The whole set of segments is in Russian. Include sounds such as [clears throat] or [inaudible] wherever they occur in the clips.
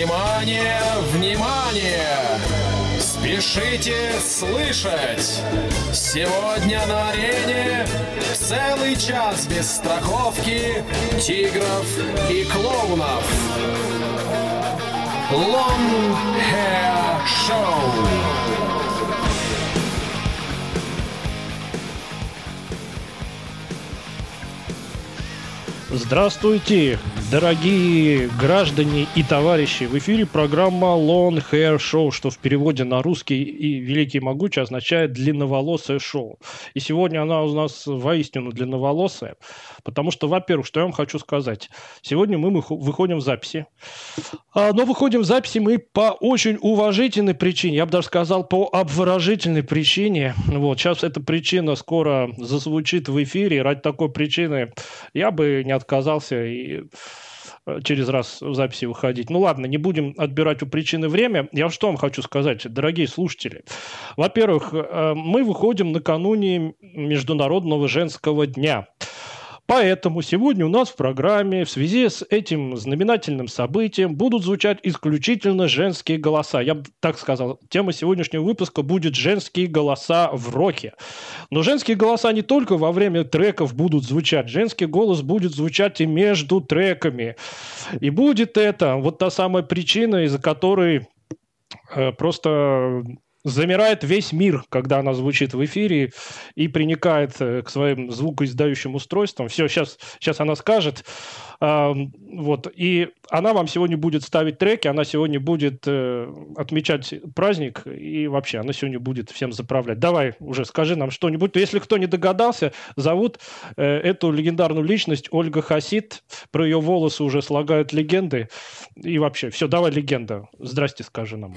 Внимание, внимание! Спешите слышать! Сегодня на арене целый час без страховки тигров и клоунов. Long Hair Show. Здравствуйте, дорогие граждане и товарищи! В эфире программа Long Hair Show, что в переводе на русский и великий и могучий означает длинноволосое шоу. И сегодня она у нас воистину длинноволосая, потому что, во-первых, что я вам хочу сказать. Сегодня мы выходим в записи. А, но выходим в записи мы по очень уважительной причине, я бы даже сказал, по обворожительной причине. Вот, сейчас эта причина скоро зазвучит в эфире. Ради такой причины я бы не отказался и через раз в записи выходить. Ну ладно, не будем отбирать у причины время. Я что вам хочу сказать, дорогие слушатели. Во-первых, э, мы выходим накануне Международного женского дня. Поэтому сегодня у нас в программе в связи с этим знаменательным событием будут звучать исключительно женские голоса. Я бы так сказал, тема сегодняшнего выпуска будет «Женские голоса в роке». Но женские голоса не только во время треков будут звучать, женский голос будет звучать и между треками. И будет это вот та самая причина, из-за которой э, просто замирает весь мир, когда она звучит в эфире и приникает э, к своим звукоиздающим устройствам. Все, сейчас, сейчас она скажет. Вот. И она вам сегодня будет ставить треки, она сегодня будет э, отмечать праздник, и вообще она сегодня будет всем заправлять. Давай уже скажи нам что-нибудь. Если кто не догадался, зовут э, эту легендарную личность Ольга Хасид. Про ее волосы уже слагают легенды. И вообще, все, давай легенда. Здрасте, скажи нам.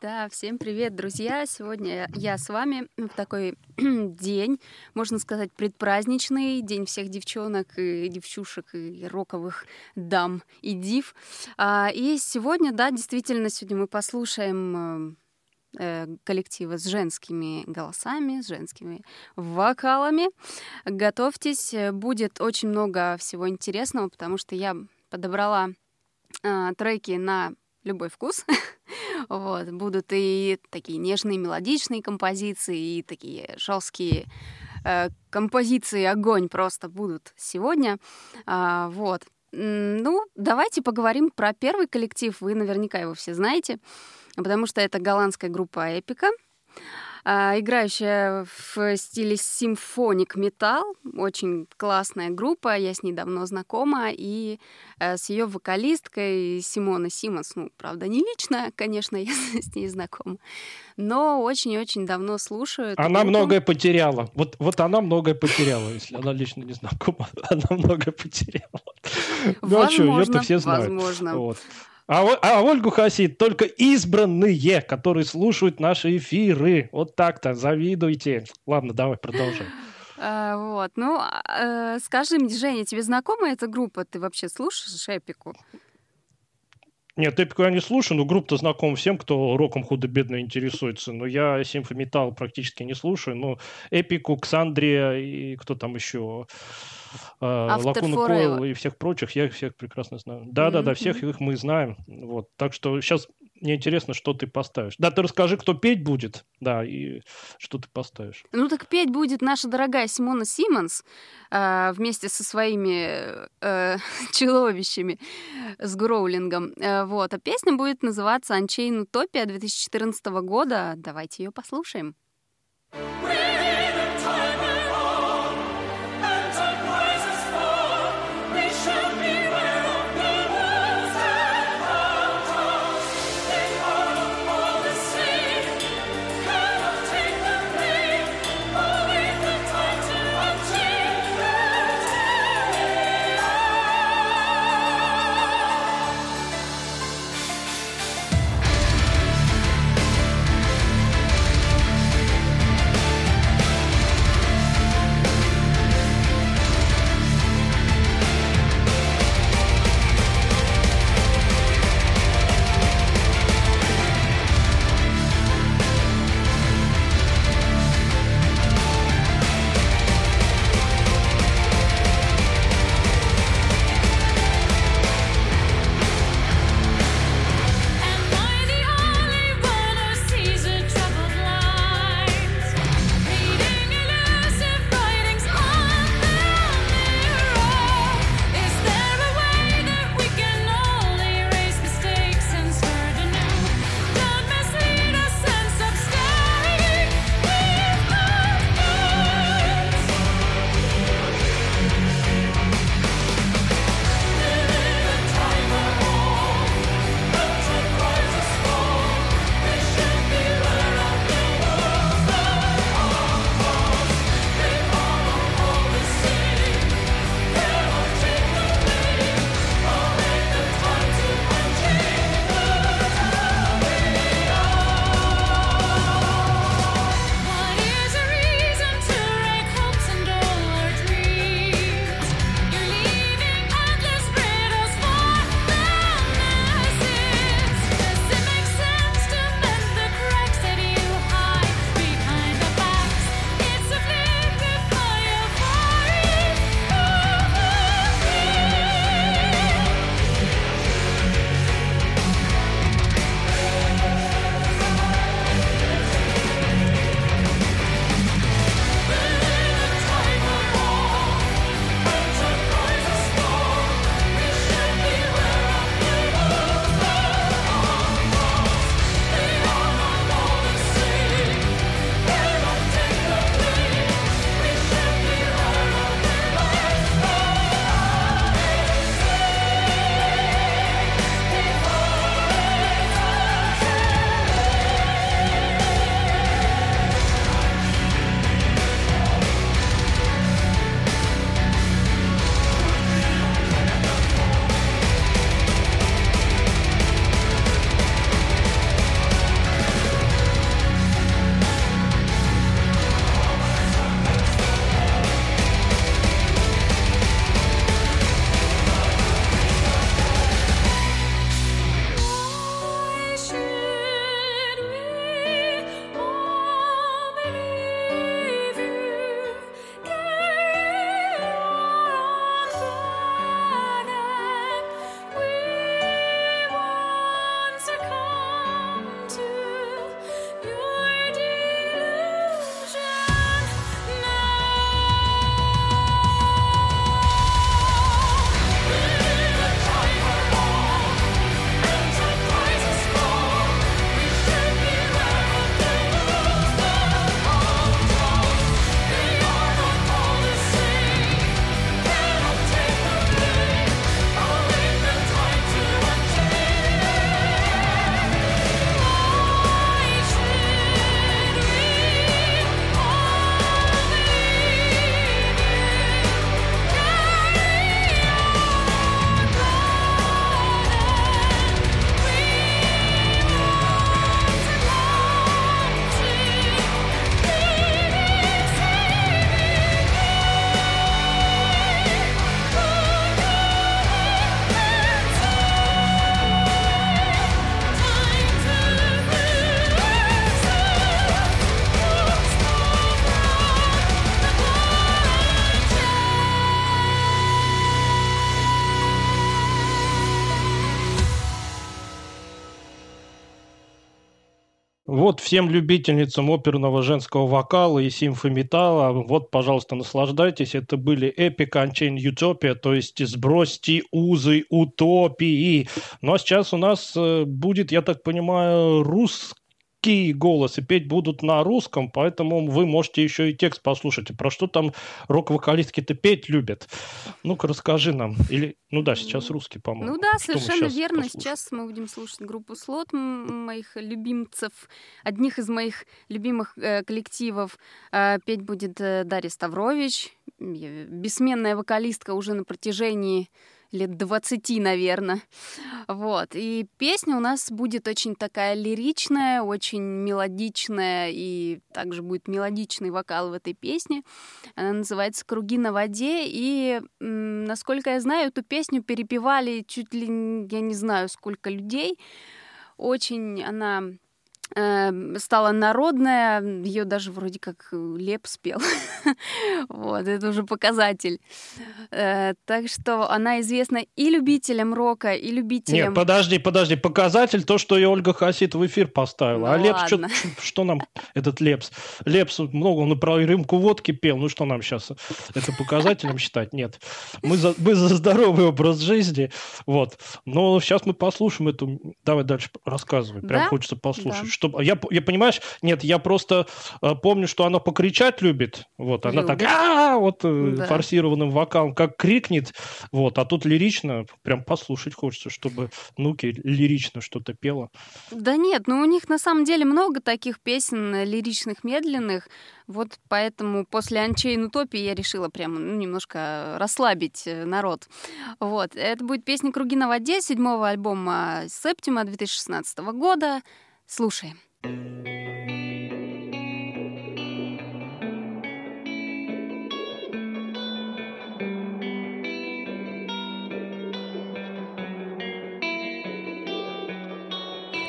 Да, всем привет, друзья! Сегодня я с вами в такой [clears throat] день, можно сказать, предпраздничный, день всех девчонок и девчушек и роковых дам и див. А, и сегодня, да, действительно, сегодня мы послушаем э, коллектива с женскими голосами, с женскими вокалами. Готовьтесь, будет очень много всего интересного, потому что я подобрала э, треки на любой вкус. [laughs] вот. Будут и такие нежные мелодичные композиции, и такие жесткие э, композиции огонь просто будут сегодня. А, вот. Ну, давайте поговорим про первый коллектив. Вы наверняка его все знаете, потому что это голландская группа «Эпика». А, играющая в стиле симфоник металл. Очень классная группа, я с ней давно знакома. И э, с ее вокалисткой Симона Симонс, ну, правда, не лично, конечно, [laughs] я с ней знакома, но очень-очень давно слушаю. Она группу. многое потеряла. Вот, вот она многое потеряла, если она лично не знакома. [laughs] Она многое потеряла. Ну, а что, это все знают. Возможно. Вот. А, а Ольгу Хасид только избранные, которые слушают наши эфиры. Вот так-то, завидуйте. Ладно, давай продолжим. [laughs] А, вот, ну, э, скажи мне, Женя, тебе знакома эта группа? Ты вообще слушаешь Эпику? Нет, Эпику я не слушаю, но группа-то знакома всем, кто роком худо-бедно интересуется. Но я симфометалл практически не слушаю. Но Эпику, Ксандрия и кто там еще... А, Лакуна Койл и всех прочих, я их всех прекрасно знаю. Да-да-да, всех их мы знаем. Вот. Так что сейчас мне интересно, что ты поставишь. Да, ты расскажи, кто петь будет, да, и что ты поставишь. Ну так петь будет наша дорогая Симона Симмонс э, вместе со своими э, [laughs] чудовищами с Гроулингом. Э, вот. А песня будет называться «Unchained Utopia» 2014 года. Давайте ее послушаем. Вот всем любительницам оперного женского вокала и симфометалла, вот, пожалуйста, наслаждайтесь. Это были Epic Unchained Utopia, то есть «Сбросьте узы утопии». Ну а сейчас у нас э, будет, я так понимаю, русский русский голос, и петь будут на русском, поэтому вы можете еще и текст послушать. И про что там рок-вокалистки-то петь любят? Ну-ка, расскажи нам. Или, ну да, сейчас русский, по-моему. Ну да, что совершенно верно. Послушаем? Сейчас мы будем слушать группу Слот, моих любимцев, одних из моих любимых э, коллективов. Э, петь будет э, Дарья Ставрович, бессменная вокалистка уже на протяжении лет 20, наверное. Вот. И песня у нас будет очень такая лиричная, очень мелодичная, и также будет мелодичный вокал в этой песне. Она называется «Круги на воде», и, насколько я знаю, эту песню перепевали чуть ли, я не знаю, сколько людей. Очень она стала народная, ее даже вроде как э, Леп спел. [laughs] вот, это уже показатель. Э, так что она известна и любителям рока, и любителям... Нет, подожди, подожди, показатель то, что ее Ольга Хасит в эфир поставила. Ну, а Лепс, что, что нам этот Лепс? Лепс много, он про рюмку водки пел, ну что нам сейчас это показателем считать? Нет. Мы за, мы за здоровый образ жизни, вот. Но сейчас мы послушаем эту... Давай дальше рассказывай, прям да? хочется послушать. Да что я, я понимаешь, нет, я просто э, помню, что она покричать любит, вот, она любит. так, а вот э, да. форсированным вокалом, как крикнет, вот, а тут лирично, прям послушать хочется, чтобы Нуки лирично что-то пела. Да нет, ну у них на самом деле много таких песен э, лиричных, медленных, вот поэтому после Unchained Утопии я решила прямо ну, немножко расслабить э, народ. Вот. Это будет песня «Круги на воде» седьмого альбома Септима 2016 года. Слушаем.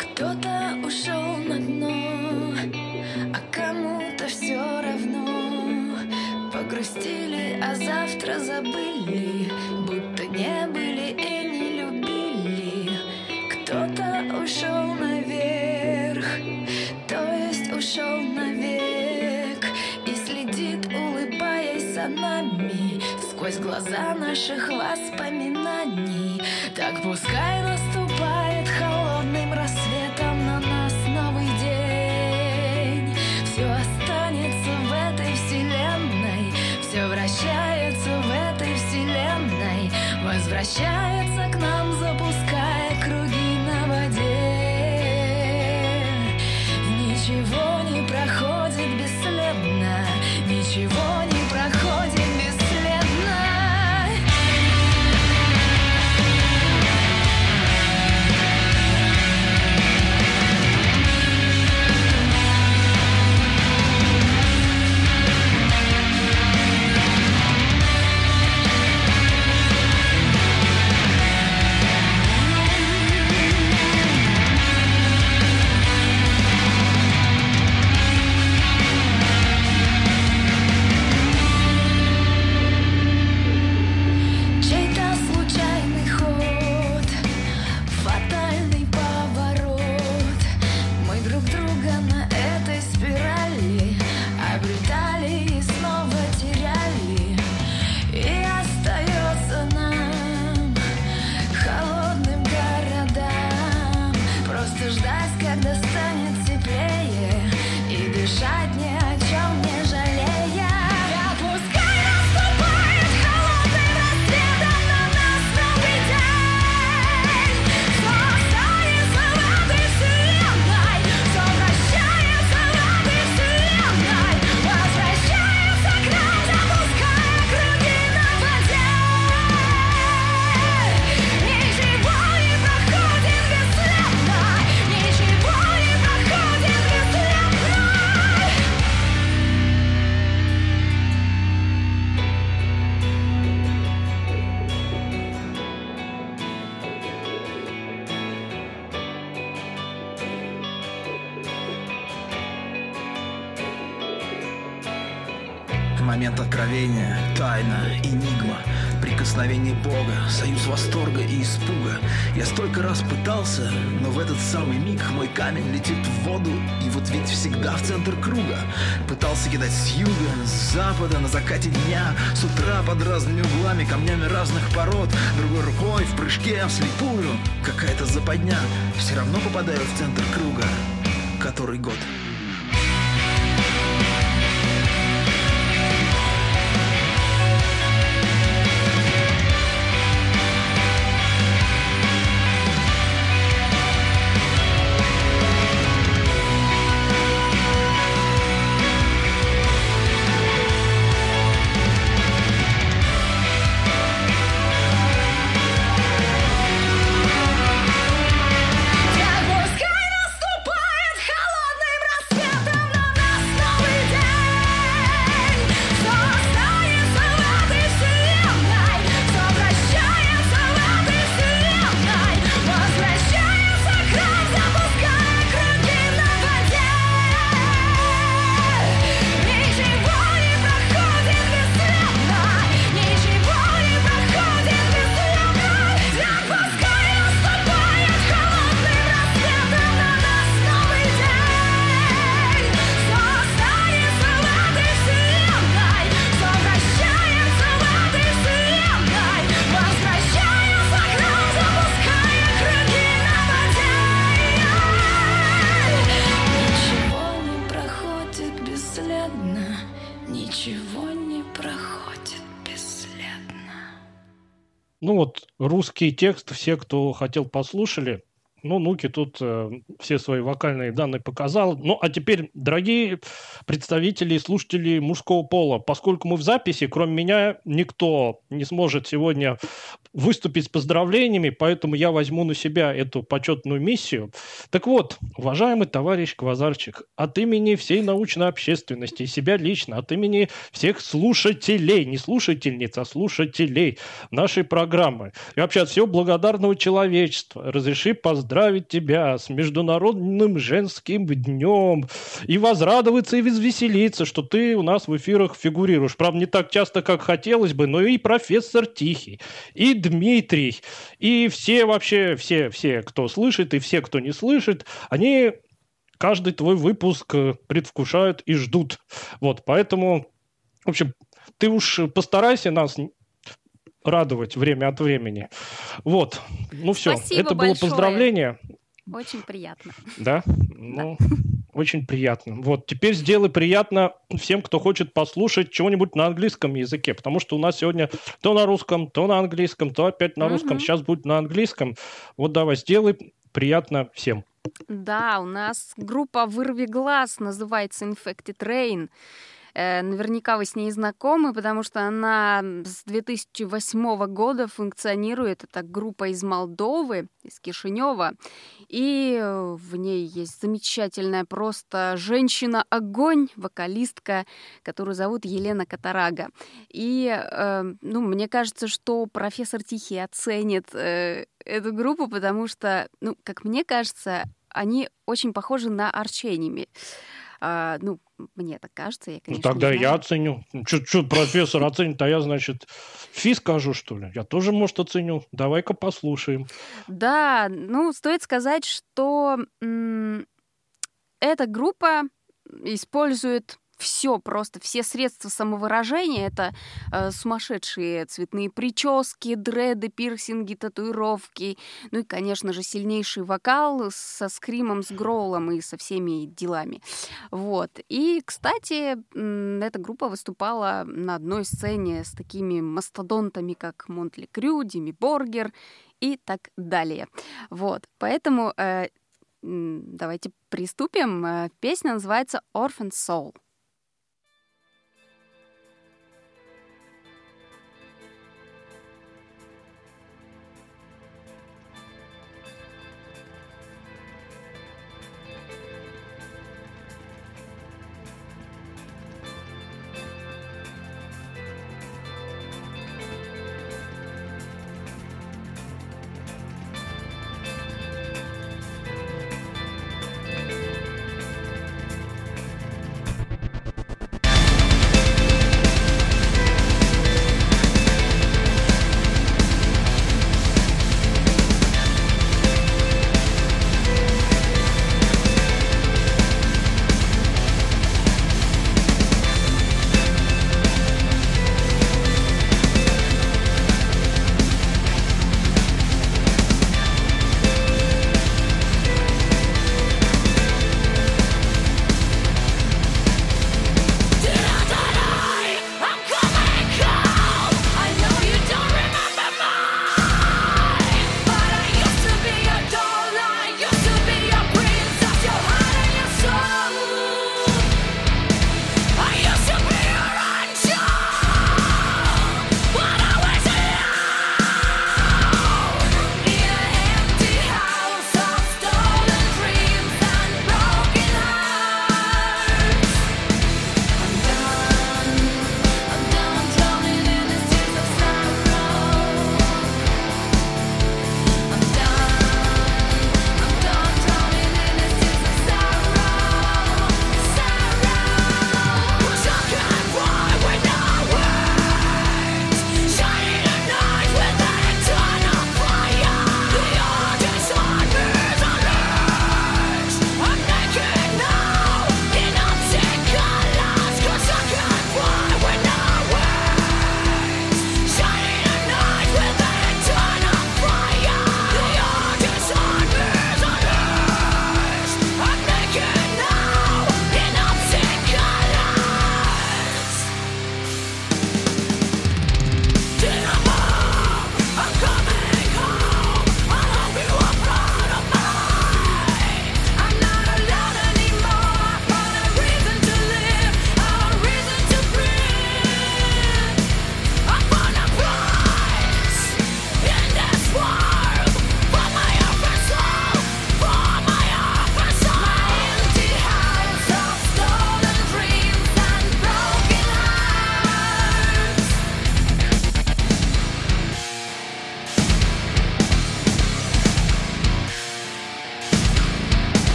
Кто-то ушел на дно, а кому-то все равно. Погрустили, а завтра забыли, сквозь глаза наших воспоминаний. Так пускай наступает раз пытался, но в этот самый миг мой камень летит в воду, и вот ведь всегда в центр круга. Пытался кидать с юга, с запада, на закате дня, с утра под разными углами, камнями разных пород, другой рукой в прыжке вслепую. Какая-то западня, все равно попадаю в центр круга. Который год? Русский текст, все, кто хотел, послушали. Ну, Нуки тут э, все свои вокальные данные показал. Ну, а теперь, дорогие представители и слушатели мужского пола, поскольку мы в записи, кроме меня, никто не сможет сегодня выступить с поздравлениями, поэтому я возьму на себя эту почетную миссию. Так вот, уважаемый товарищ Квазарчик, от имени всей научной общественности себя лично, от имени всех слушателей, не слушательниц, а слушателей нашей программы, и вообще от всего благодарного человечества, разреши поздравить тебя с Международным женским днем и возрадоваться и возвеселиться, что ты у нас в эфирах фигурируешь. Правда, не так часто, как хотелось бы, но и профессор Тихий, и Дмитрий, и все вообще, все, все, кто слышит, и все, кто не слышит, они каждый твой выпуск э, предвкушают и ждут. Вот, поэтому, в общем, ты уж постарайся нас радовать время от времени. Вот, ну все, Спасибо это было большое. поздравление. Очень приятно. Да? Ну, очень приятно. Вот, теперь сделай приятно всем, кто хочет послушать чего-нибудь на английском языке, потому что у нас сегодня то на русском, то на английском, то опять на русском, Мгм. сейчас будет на английском. Вот давай, сделай приятно всем. Да, у нас группа «Вырви глаз» называется Infected Rain. Э, Наверняка вы с ней знакомы, потому что она с 2008 года функционирует. Это группа из Молдовы, из Кишинева. И э, в ней есть замечательная просто женщина-огонь, вокалистка, которую зовут Елена Катарага. И э, ну, мне кажется, что профессор Тихий оценит эту группу, потому что, ну, как мне кажется, они очень похожи на Арченими. А, ну, мне так кажется, я, Ну, конечно, тогда не я оценю. Что профессор оценит, а я, значит, фи скажу, что ли? Я тоже, может, оценю. Давай-ка послушаем. Да, ну, стоит сказать, что эта группа использует все просто, все средства самовыражения. Это э, сумасшедшие цветные прически, дреды, пирсинги, татуировки. Ну и, конечно же, сильнейший вокал со скримом, с гроулом и со всеми делами. Вот. И, кстати, эта группа выступала на одной сцене с такими мастодонтами, как Монтли Крю, Дими Боргер и так далее. Вот. Поэтому э, давайте приступим. Э, Песня называется Orphan Soul.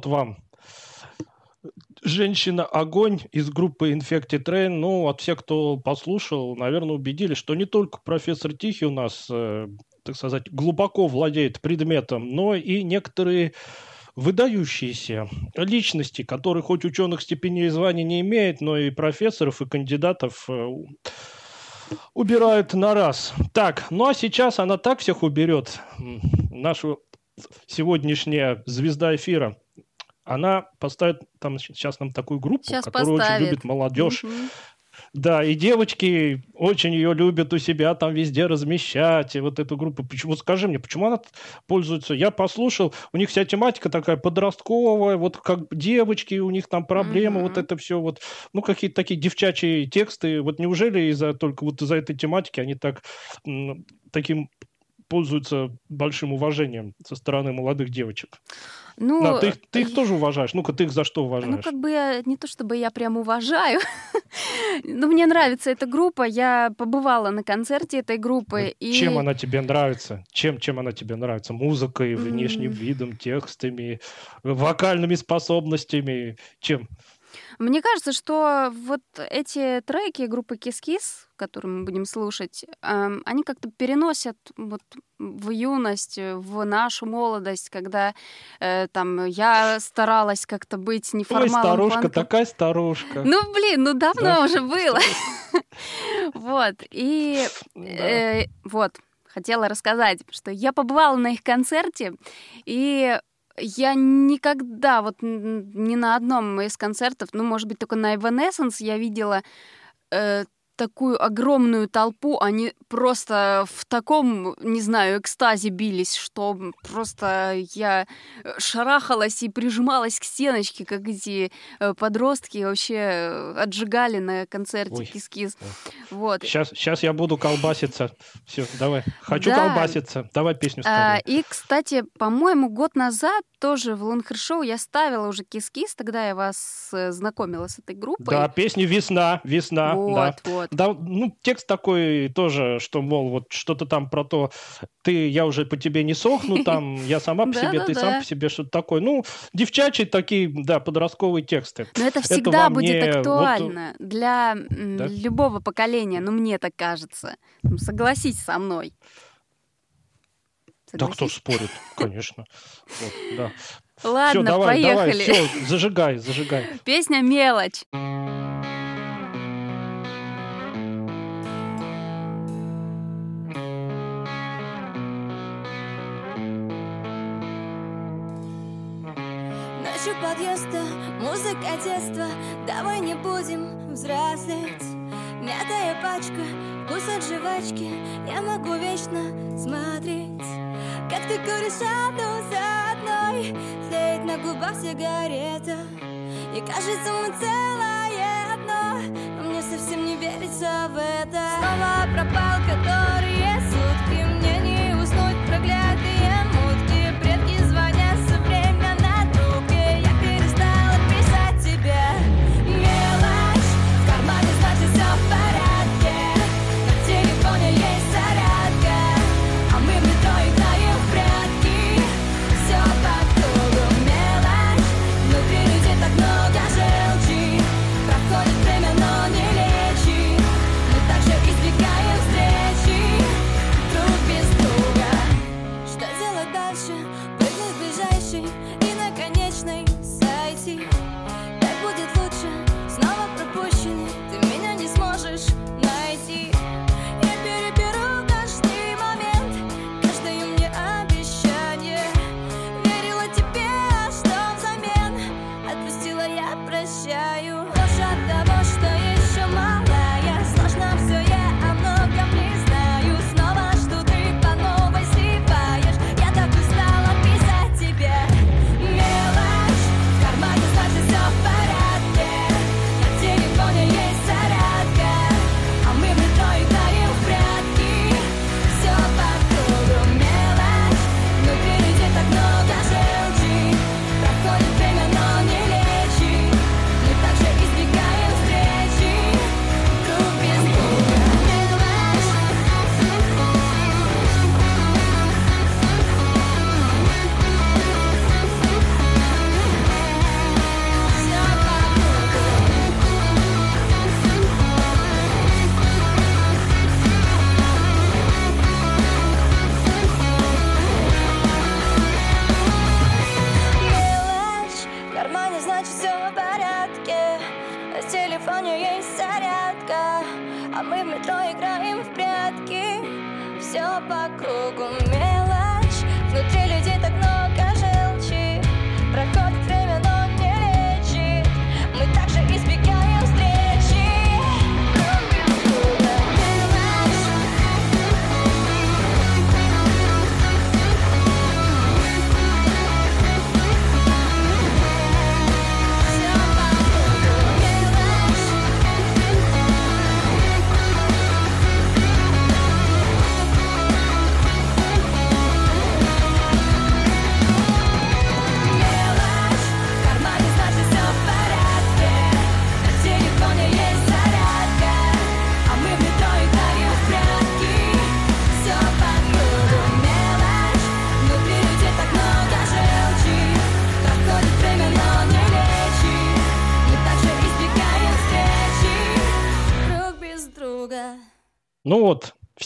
Вот вам. Женщина-огонь из группы Infected Rain. Ну, от всех, кто послушал, наверное, убедились, что не только профессор Тихий у нас, э, так сказать, глубоко владеет предметом, но и некоторые выдающиеся личности, которые хоть ученых степеней и званий не имеют, но и профессоров, и кандидатов э, убирают на раз. Так, ну а сейчас она так всех уберет, м, наша сегодняшняя звезда эфира. Она поставит там сейчас нам такую группу, Сейчас которую очень поставит. любит молодежь. Мгм. Да, и девочки очень ее любят у себя там везде размещать. И вот эту группу. Почему, скажи мне, почему она пользуется? Я послушал, у них вся тематика такая подростковая, вот как девочки, у них там проблемы, вот Мгм. это все вот, ну, какие-то такие девчачьи тексты. Вот неужели из-за только вот из-за этой тематики они так таким пользуются большим уважением со стороны молодых девочек? Ну, Да, ты, их- ты их тоже уважаешь. Ну-ка, ты их за что уважаешь? Ну, как бы я- не то чтобы я прям уважаю, [laughs] но мне нравится эта группа. Я побывала на концерте этой группы. Вот и... Чем она тебе нравится? Чем, чем она тебе нравится? Музыкой, внешним М. видом, текстами, вокальными способностями? Чем? Мне кажется, что вот эти треки группы Кис-Кис, которые мы будем слушать, они как-то переносят вот в юность, в нашу молодость, когда э, там я старалась как-то быть Ой, неформалом. старушка, панком. такая старушка. Ну, блин, ну давно Да. уже было. [laughs] Вот, и э, вот, хотела рассказать, что я побывала на их концерте, и я никогда, вот ни на одном из концертов, ну, может быть, только на Evanescence я видела э, такую огромную толпу, они просто в таком, не знаю, экстазе бились, что просто я э, шарахалась и прижималась к стеночке, как эти э, подростки вообще э, отжигали на концерте Ой. кис-кис. Вот. Сейчас, сейчас я буду колбаситься. Все, давай. Хочу Да. колбаситься. Давай песню А, скорее. и, кстати, по-моему, год назад тоже в Лунхер Шоу я ставила уже кис-кис, тогда я вас знакомила с этой группой. Да, песня «Весна», «Весна», вот, да. вот. Да, ну, текст такой тоже, что, мол, вот что-то там про то, ты, я уже по тебе не сохну, [laughs] там, я сама по себе, ты сам по себе, что-то такое. Ну, девчачьи такие, да, подростковые тексты. Но это всегда будет актуально для любого поколения, ну мне так кажется. Ну, Согласись со мной. Да кто спорит, [laughs] конечно. Вот, да. Ладно, все, давай, давай, поехали. все, зажигай, зажигай. Песня «Мелочь». Музыка детства Давай не будем взрослеть. Мятая пачка, вкус от жвачки Я могу вечно смотреть. Как ты куришь одну за одной Тлеет на губах сигарета. И кажется мы целое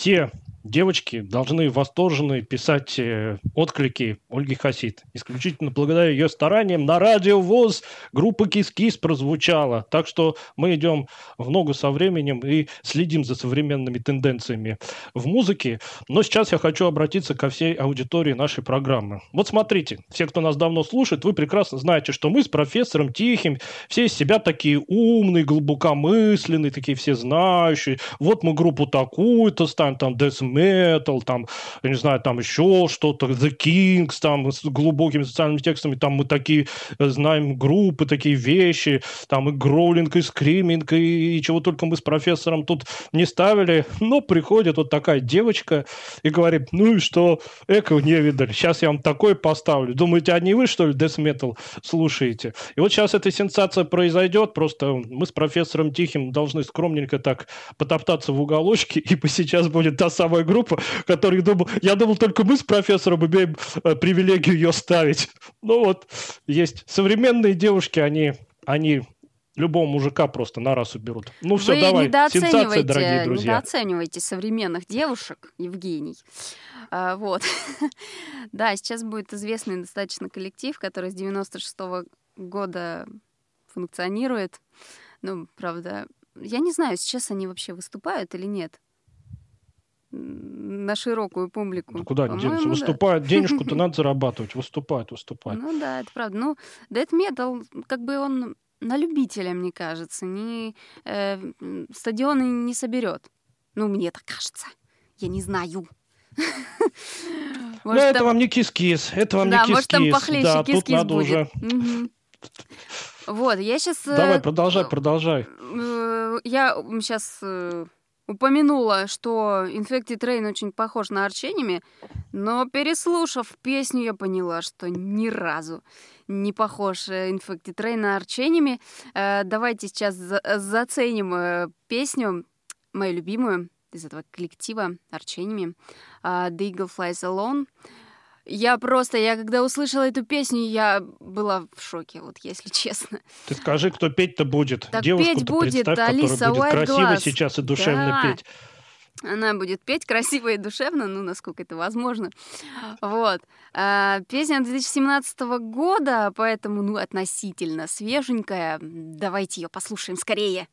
вот, все девочки должны восторженно писать э, отклики Ольги Хасид. Исключительно благодаря ее стараниям на радио ВОЗ группа Кис-Кис прозвучала. Так что мы идем в ногу со временем и следим за современными тенденциями в музыке. Но сейчас я хочу обратиться ко всей аудитории нашей программы. Вот смотрите, все, кто нас давно слушает, вы прекрасно знаете, что мы с профессором Тихим все из себя такие умные, глубокомысленные, такие все знающие. Вот мы группу такую-то ставим, там Death Metal, там, я не знаю, там еще что-то, The Kings, там с глубокими социальными текстами, там мы такие э, знаем группы, такие вещи, там и гроулинг, и скриминг, и, и чего только мы с профессором тут не ставили. Но приходит вот такая девочка и говорит, ну и что, эко не видали, сейчас я вам такой поставлю. Думаете, а не вы, что ли, Death Metal слушаете? И вот сейчас эта сенсация произойдет, просто мы с профессором Тихим должны скромненько так потоптаться в уголочке, [laughs] ибо сейчас будет та самая группа, которую думал, я думал, только мы с профессором имеем э, привилегию ее ставить. Ну вот, есть современные девушки, они, они любого мужика просто на раз уберут. Ну все, Вы давай, сенсация, дорогие друзья. недооцениваете современных девушек, Евгений. А, вот. [laughs] да, сейчас будет известный достаточно коллектив, который с 96 года функционирует. Ну, правда, я не знаю, сейчас они вообще выступают или нет на широкую публику. Ну, куда они денутся? Да. Выступают, денежку-то [laughs] надо зарабатывать. Выступают, выступают. Ну да, это правда. Ну, Death Metal, как бы он на любителя, мне кажется, не, э, стадионы не соберет. Ну, мне так кажется. Я не знаю. Ну, Может, это там- вам не кис-кис, это вам да, не может, там кис-кис. похлеще Да, тут кис-кис надо будет. уже... Вот, я сейчас... Давай, продолжай, продолжай. Э, Я сейчас упомянула, что Infected Rain очень похож на Арченеми, но переслушав песню, я поняла, что ни разу не похож э, Infected Rain на Арченеми. Э, Давайте сейчас за- заценим э, песню, мою любимую из этого коллектива Арченеми, а, The Eagle Flies Alone. Я просто, я когда услышала эту песню, я была в шоке, вот если [laughs] честно. Ты скажи, кто петь-то будет. Так Девушку-то петь будет представь, Алиса будет красиво Уайтгласс. сейчас и душевно Да. петь. Она будет петь красиво и душевно, ну, насколько это возможно. Вот. А, Песня 2017 года, поэтому, ну, относительно свеженькая. Давайте ее послушаем скорее.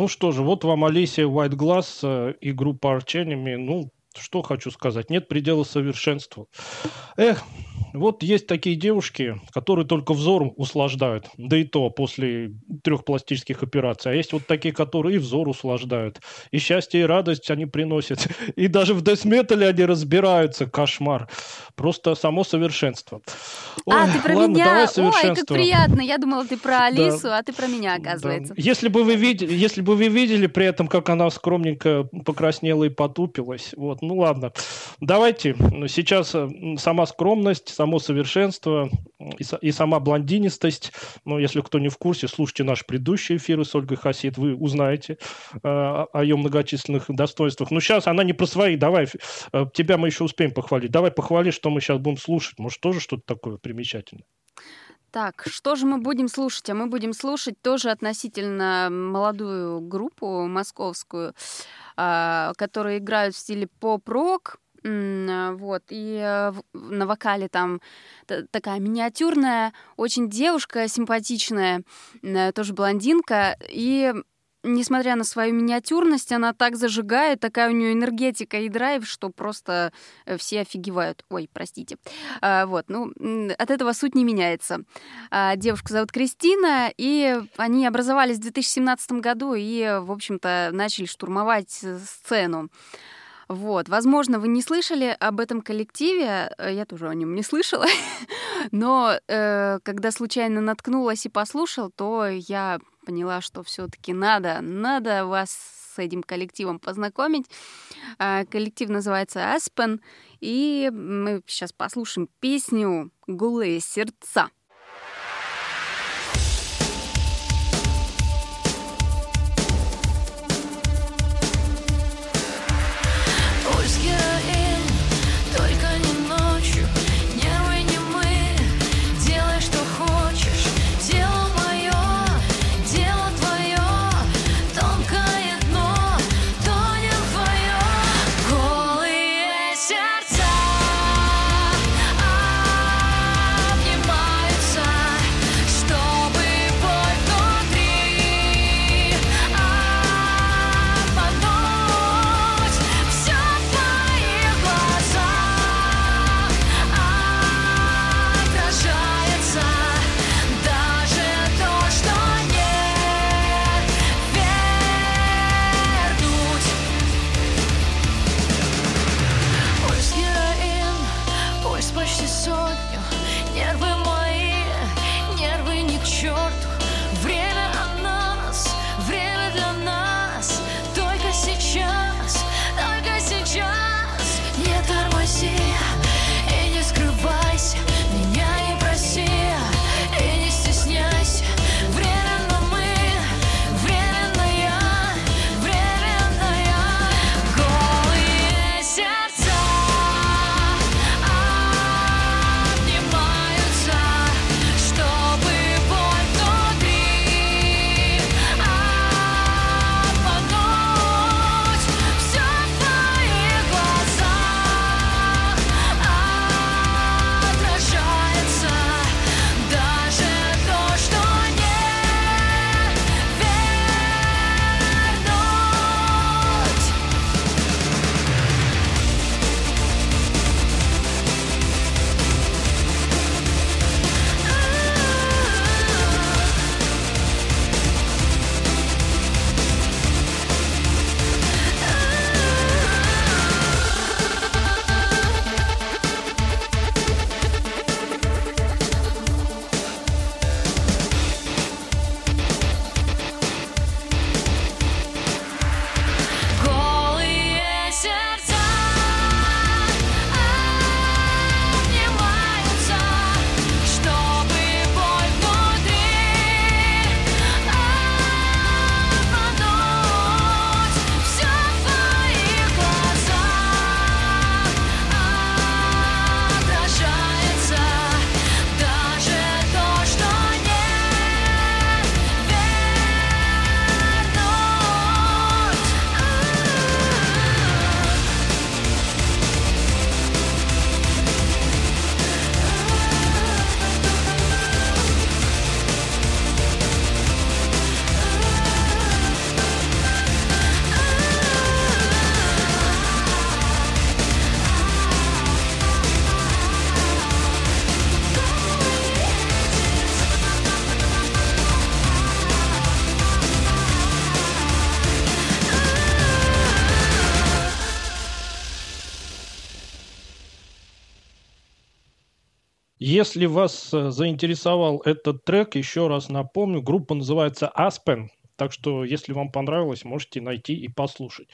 Ну что же, вот вам Алисия White Glass э, и группа Arch. Ну, что хочу сказать, нет предела совершенству. Эх, вот есть такие девушки, которые только взором услаждают, да и то после трех пластических операций. А есть вот такие, которые и взор услаждают, и счастье, и радость они приносят. [laughs] И даже в десметале они разбираются. Кошмар. Просто само совершенство. а, ты про ладно, меня? Ой, как приятно. Я думала, ты про Алису, да. а ты про меня, оказывается. Да. Если бы вы видели, если бы вы видели при этом, как она скромненько покраснела и потупилась, вот, ну ладно. Давайте сейчас э, сама скромность, само совершенство и, и сама блондинистость. Но если кто не в курсе, слушайте наши предыдущие эфиры с Ольгой Хасид, вы узнаете э, о ее многочисленных достоинствах. Но сейчас она не про свои. Давай, э, тебя мы еще успеем похвалить. Давай похвали, что мы сейчас будем слушать. Может, тоже что-то такое примечательное. Так, что же мы будем слушать? А мы будем слушать тоже относительно молодую группу московскую, э, которые играют в стиле поп-рок, вот, и э, на вокале там такая миниатюрная, очень девушка симпатичная, э, тоже блондинка, и несмотря на свою миниатюрность, она так зажигает, такая у нее энергетика и драйв, что просто э, все офигевают. Ой, простите. А, вот, ну, от этого суть не меняется. А, девушка зовут Кристина, и они образовались в 2017 году и, в общем-то, начали штурмовать сцену. Вот, возможно, вы не слышали об этом коллективе, э, я тоже о нем не слышала, [laughs] но э, когда случайно наткнулась и послушал, то я поняла, что все-таки надо, надо вас с этим коллективом познакомить. Э, коллектив называется Aspen, и мы сейчас послушаем песню "Голые сердца". Если вас э, заинтересовал этот трек, еще раз напомню, группа называется Aspen. Так что, если вам понравилось, можете найти и послушать.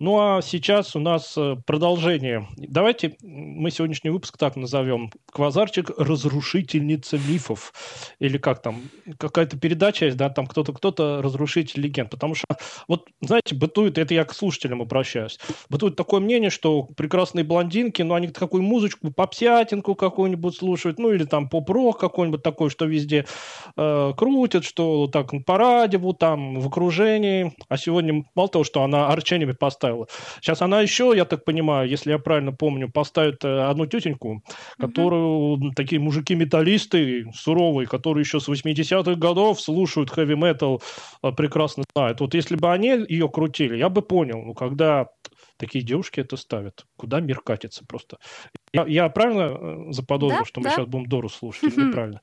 Ну а сейчас у нас э, продолжение. Давайте мы сегодняшний выпуск так назовем. Квазарчик «Разрушительница мифов». Или как там, какая-то передача есть, да, там кто-то, кто-то разрушитель легенд. Потому что, вот, знаете, бытует, это я к слушателям обращаюсь, бытует такое мнение, что прекрасные блондинки, ну, они такую музычку, попсятинку какую-нибудь слушают, ну, или там поп-рок какой-нибудь такой, что везде э, крутят, что так по радио там в окружении, а сегодня мало того, что она арчениями поставила, сейчас она еще, я так понимаю, если я правильно помню, поставит э, одну тетеньку, которую mm-hmm. такие мужики-металлисты суровые, которые еще с 80-х годов слушают хэви-метал, э, прекрасно знают. Вот если бы они ее крутили, я бы понял, ну, когда такие девушки это ставят. Куда мир катится просто? Я, я правильно э, заподозрил, да, что да. мы сейчас будем Дору слушать неправильно?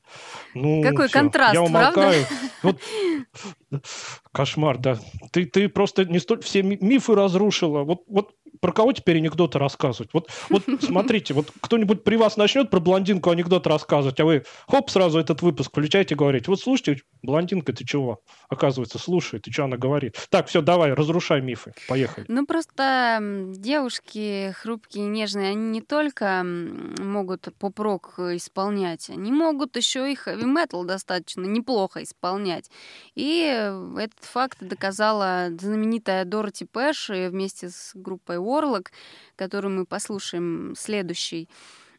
Ну, Какой все. контраст, Я умолкаю. Вот, кошмар, да. Ты, ты просто не столь все мифы разрушила. Вот, вот про кого теперь анекдоты рассказывать? Вот, вот [laughs] смотрите, вот кто-нибудь при вас начнет про блондинку анекдот рассказывать, а вы хоп, сразу этот выпуск включаете и говорите, вот слушайте, блондинка, ты чего? Оказывается, слушает, и что она говорит? Так, все, давай, разрушай мифы, поехали. Ну, просто девушки хрупкие, нежные, они не только могут поп-рок исполнять, они могут еще и хэви-метал достаточно неплохо исполнять. И этот факт доказала знаменитая Дороти Пэш вместе с группой Орлок, которую мы послушаем следующий.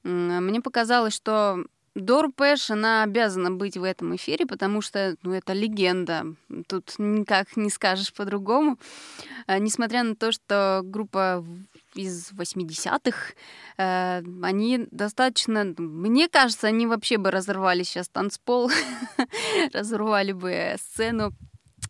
Мне показалось, что Дор Пэш, она обязана быть в этом эфире, потому что ну, это легенда. Тут никак не скажешь по-другому. А, несмотря на то, что группа из 80-х, э, они достаточно, мне кажется, они вообще бы разорвали сейчас танцпол, [laughs] разорвали бы сцену,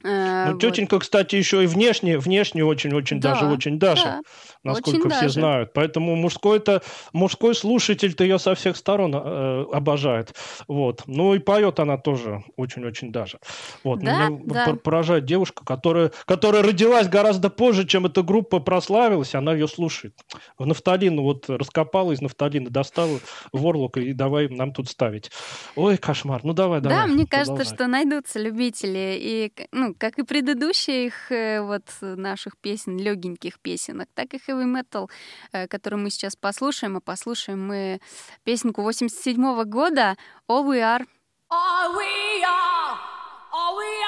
Э, ну, тетенька, вот. кстати, еще и внешне, внешне очень-очень да, даже очень даже, да, насколько очень все даже. знают. Поэтому мужской это мужской слушатель-то ее со всех сторон э, обожает. Вот. Ну и поет она тоже очень-очень даже. Вот. Да, Меня да. поражает девушка, которая, которая родилась гораздо позже, чем эта группа прославилась, она ее слушает. В нафталин вот раскопала из нафталина, достала в орлук и давай нам тут ставить. Ой, кошмар. Ну давай, давай. Да, мне кажется, что найдутся любители и ну, как и предыдущих э, вот наших песен, легеньких песенок, так и heavy metal, э, который мы сейчас послушаем. А послушаем мы песенку 87 -го года All We Are. All we are, all we are,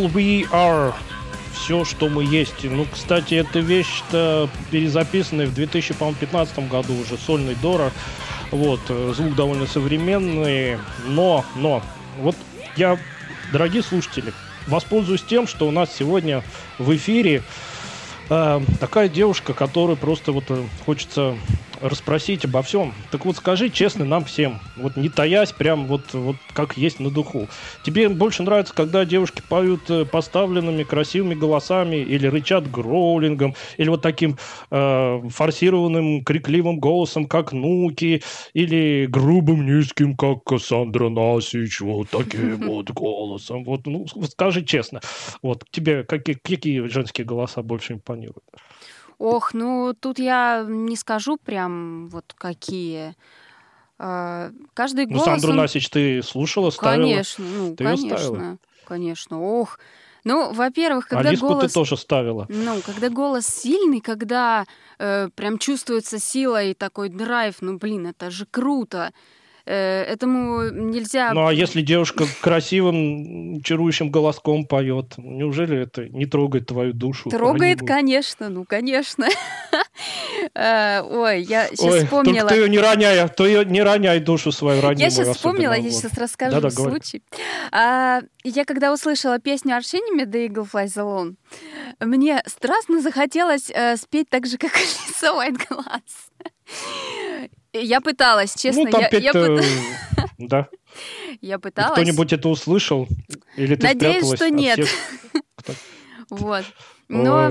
All We Are. Все, что мы есть. Ну, кстати, эта вещь-то перезаписанная в 2015 году уже, сольный Дора. Вот, э, звук довольно современный, но, но, вот я, дорогие слушатели, воспользуюсь тем, что у нас сегодня в эфире э, такая девушка, которую просто вот э, хочется расспросить обо всем. Так вот скажи честно нам всем, вот не таясь, прям вот, вот как есть на духу. Тебе больше нравится, когда девушки поют э, поставленными красивыми голосами или рычат гроулингом, или вот таким э, форсированным крикливым голосом, как Нуки, или грубым низким, как Кассандра Насич, вот таким [laughs] вот голосом. Вот, ну, скажи честно, вот тебе какие, какие женские голоса больше импонируют? Ох, ну тут я не скажу прям вот какие. А, каждый Ну, голос... Сандру он- Насич ты слушала, ставила? Конечно, ну, Ты конечно. ставила? Конечно. Ох. Ну, во-первых, когда Алиску голос... ты тоже ставила. Ну, когда голос сильный, когда э, прям чувствуется сила и такой драйв, ну, блин, это же круто. Э, этому нельзя... Ну, а если девушка красивым, чарующим голоском поет, неужели это не трогает твою душу? Трогает, конечно, ну, конечно. [laughs] Э, Ой, я сейчас вспомнила... ты ее не роняй, то ее не роняй душу свою ранимую. Я сейчас вспомнила, я сейчас расскажу случай. А, я когда услышала песню Аршиними «The Eagle Flies Alone», мне страстно захотелось э, спеть так же, как [laughs] Алиса Glass. Я пыталась, честно, Ну, там я, я петь-то, пыт- [laughs] да. [laughs] я пыталась. Кто-нибудь это услышал? Или ты Надеюсь, что нет. [laughs] Вот. Но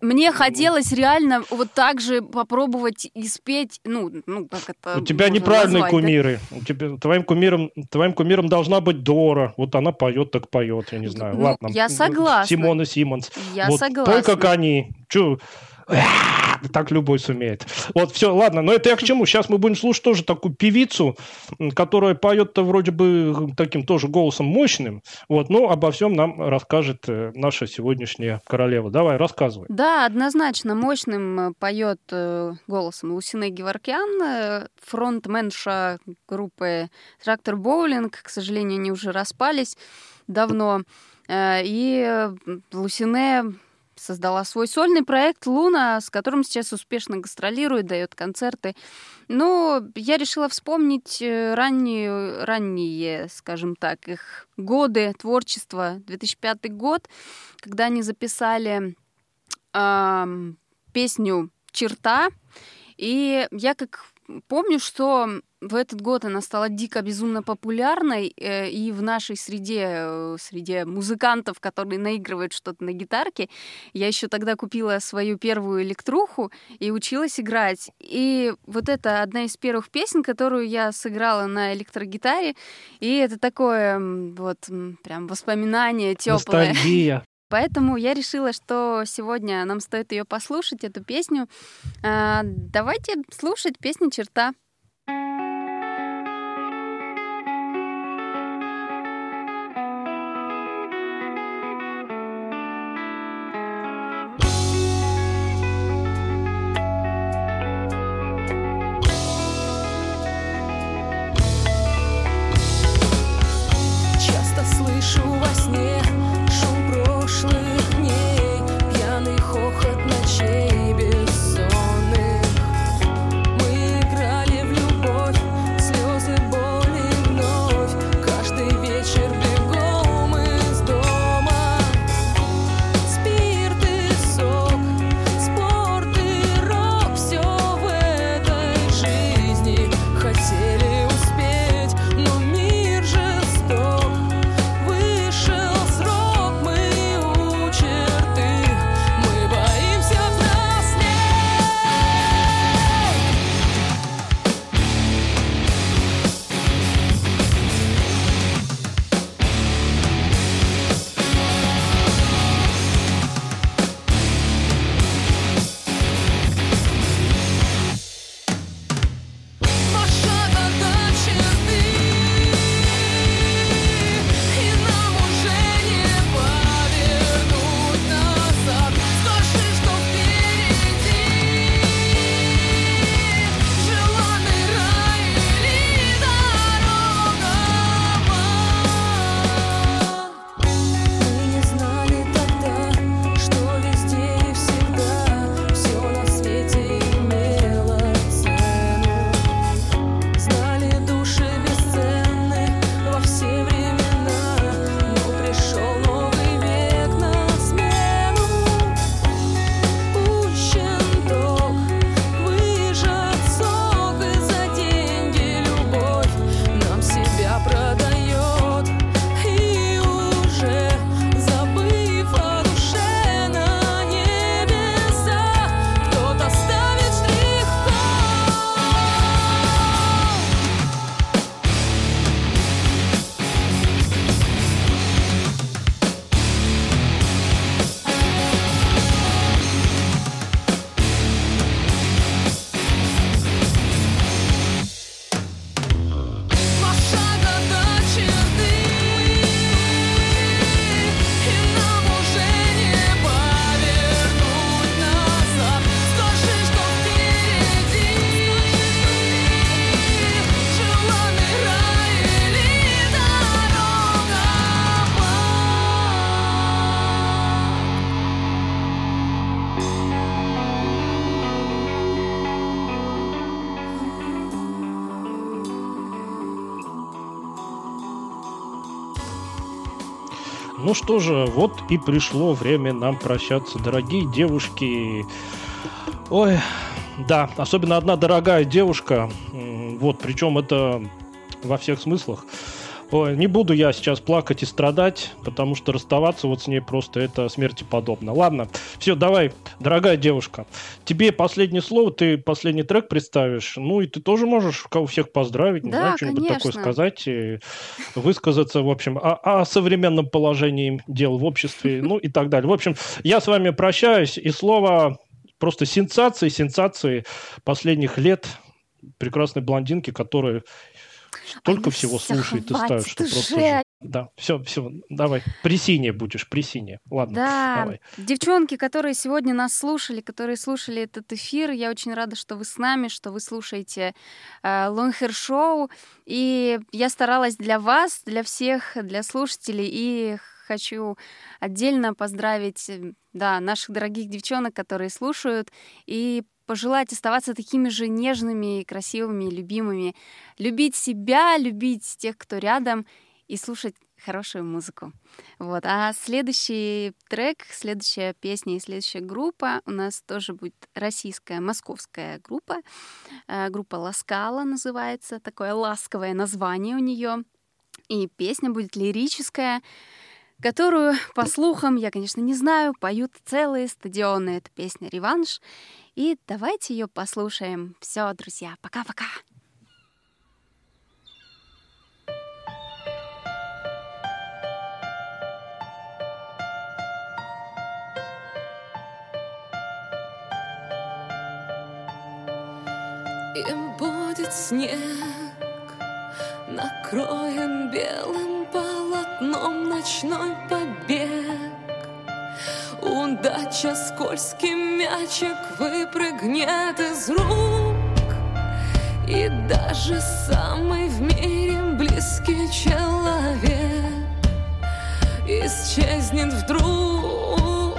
мне хотелось реально вот так же попробовать и спеть, ну, ну как это У тебя неправильные назвать, да? кумиры. У тебя, твоим, кумиром, твоим кумиром должна быть Дора. Вот она поет, так поет, я не знаю. Ну, Ладно. я согласна. Симона Симмонс. Я вот, согласна. Пой, как они. Чё? Так любой сумеет. Вот, все, ладно, но это я к чему? Сейчас мы будем слушать тоже такую певицу, которая поет-то вроде бы таким тоже голосом мощным. Вот, но обо всем нам расскажет э, наша сегодняшняя королева. Давай, рассказывай. Да, однозначно мощным поет голосом Лусине Геворкян, э, фронтменша группы Трактор Боулинг. К сожалению, они уже распались давно. Э, И э, Лусине создала свой сольный проект «Луна», с которым сейчас успешно гастролирует, дает концерты. Но я решила вспомнить э, ранние, ранние, скажем так, их годы творчества. 2005 год, когда они записали ам, песню «Черта». И я как помню, что в этот год она стала дико безумно популярной, э, и в нашей среде, э, среде музыкантов, которые наигрывают что-то на гитарке, я еще тогда купила свою первую электруху и училась играть. И вот это одна из первых песен, которую я сыграла на электрогитаре, и это такое вот прям воспоминание теплое. Ностальгия. Поэтому я решила, что сегодня нам стоит ее послушать, эту песню. А, давайте слушать песню «Черта». Что же, вот и пришло время нам прощаться, дорогие девушки. Ой, да, особенно одна дорогая девушка. Вот, причем это во всех смыслах. Ой, не буду я сейчас плакать и страдать, потому что расставаться вот с ней просто это смерти подобно. Ладно, все, давай, дорогая девушка, тебе последнее слово, ты последний трек представишь, ну и ты тоже можешь кого всех поздравить, не Да, знаю, что-нибудь такое сказать, и высказаться, в общем, о, о современном положении дел в обществе, ну и так далее. В общем, я с вами прощаюсь, и слово просто сенсации, сенсации последних лет прекрасной блондинки, которая столько ну всего всё, слушает и ставит, что просто... жуть. Да, все, все, давай, при сине будешь, при сине. Ладно, Да, давай. девчонки, которые сегодня нас слушали, которые слушали этот эфир, я очень рада, что вы с нами, что вы слушаете э, Long Hair Show. И я старалась для вас, для всех, для слушателей. И хочу отдельно поздравить, э, да, наших дорогих девчонок, которые слушают, и пожелать оставаться такими же нежными, красивыми, любимыми. Любить себя, любить тех, кто рядом, и слушать хорошую музыку. Вот. А следующий трек, следующая песня и следующая группа у нас тоже будет российская, московская группа. Э, Группа Ласкала называется. Такое ласковое название у нее. И песня будет лирическая, которую, по слухам, я, конечно, не знаю, поют целые стадионы. Это песня «Реванш». И давайте ее послушаем. Все, друзья, пока-пока. Им будет снег, накроен белым полотном ночной побег. Удача скользкий мячик выпрыгнет из рук, и даже самый в мире близкий человек исчезнет вдруг.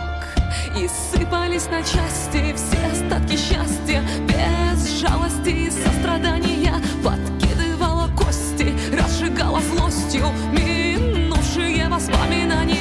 И сыпались на части все остатки счастья. Без жалости и сострадания Подкидывала кости, разжигала злостью Минувшие воспоминания